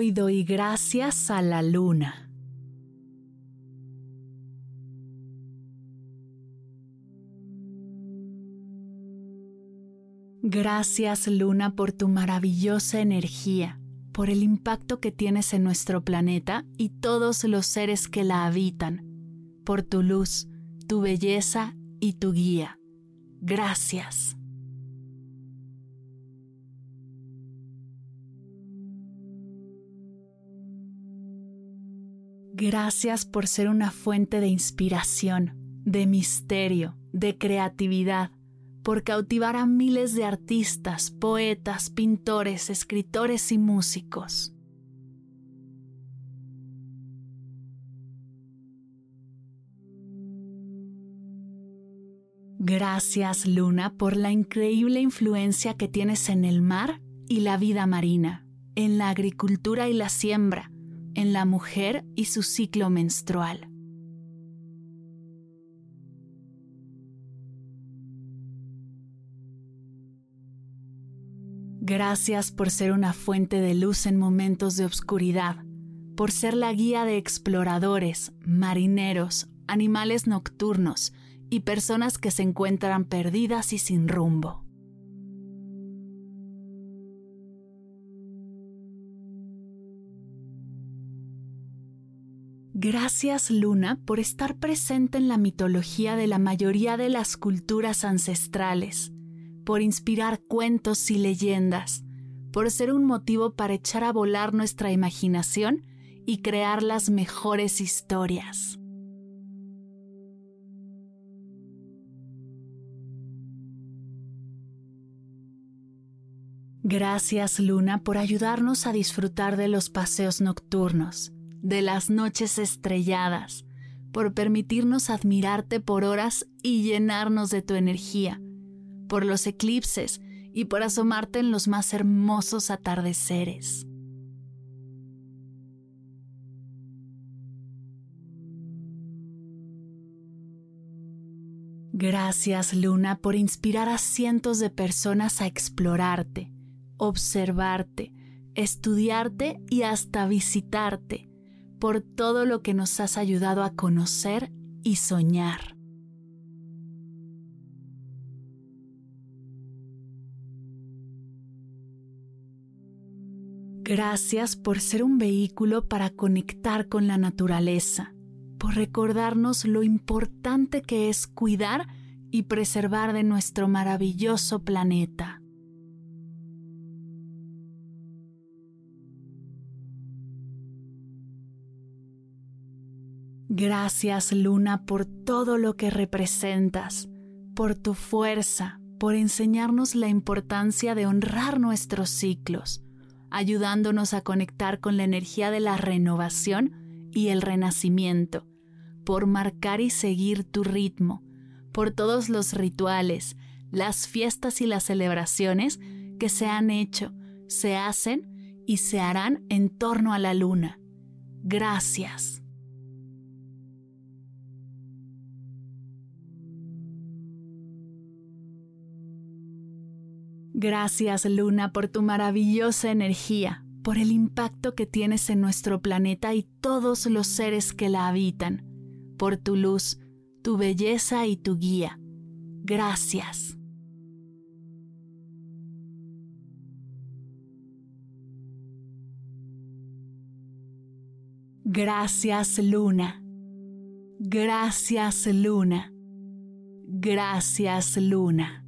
Hoy doy gracias a la luna. Gracias luna por tu maravillosa energía, por el impacto que tienes en nuestro planeta y todos los seres que la habitan, por tu luz, tu belleza y tu guía. Gracias. Gracias por ser una fuente de inspiración, de misterio, de creatividad, por cautivar a miles de artistas, poetas, pintores, escritores y músicos. Gracias, Luna, por la increíble influencia que tienes en el mar y la vida marina, en la agricultura y la siembra, en la mujer y su ciclo menstrual. Gracias por ser una fuente de luz en momentos de oscuridad, por ser la guía de exploradores, marineros, animales nocturnos y personas que se encuentran perdidas y sin rumbo. Gracias Luna por estar presente en la mitología de la mayoría de las culturas ancestrales, por inspirar cuentos y leyendas, por ser un motivo para echar a volar nuestra imaginación y crear las mejores historias. Gracias Luna por ayudarnos a disfrutar de los paseos nocturnos de las noches estrelladas, por permitirnos admirarte por horas y llenarnos de tu energía, por los eclipses y por asomarte en los más hermosos atardeceres. Gracias Luna por inspirar a cientos de personas a explorarte, observarte, estudiarte y hasta visitarte por todo lo que nos has ayudado a conocer y soñar. Gracias por ser un vehículo para conectar con la naturaleza, por recordarnos lo importante que es cuidar y preservar de nuestro maravilloso planeta. Gracias Luna por todo lo que representas, por tu fuerza, por enseñarnos la importancia de honrar nuestros ciclos, ayudándonos a conectar con la energía de la renovación y el renacimiento, por marcar y seguir tu ritmo, por todos los rituales, las fiestas y las celebraciones que se han hecho se hacen y se harán en torno a la luna. Gracias. Gracias Luna por tu maravillosa energía, por el impacto que tienes en nuestro planeta y todos los seres que la habitan, por tu luz, tu belleza y tu guía. Gracias. Gracias Luna. Gracias Luna. Gracias Luna.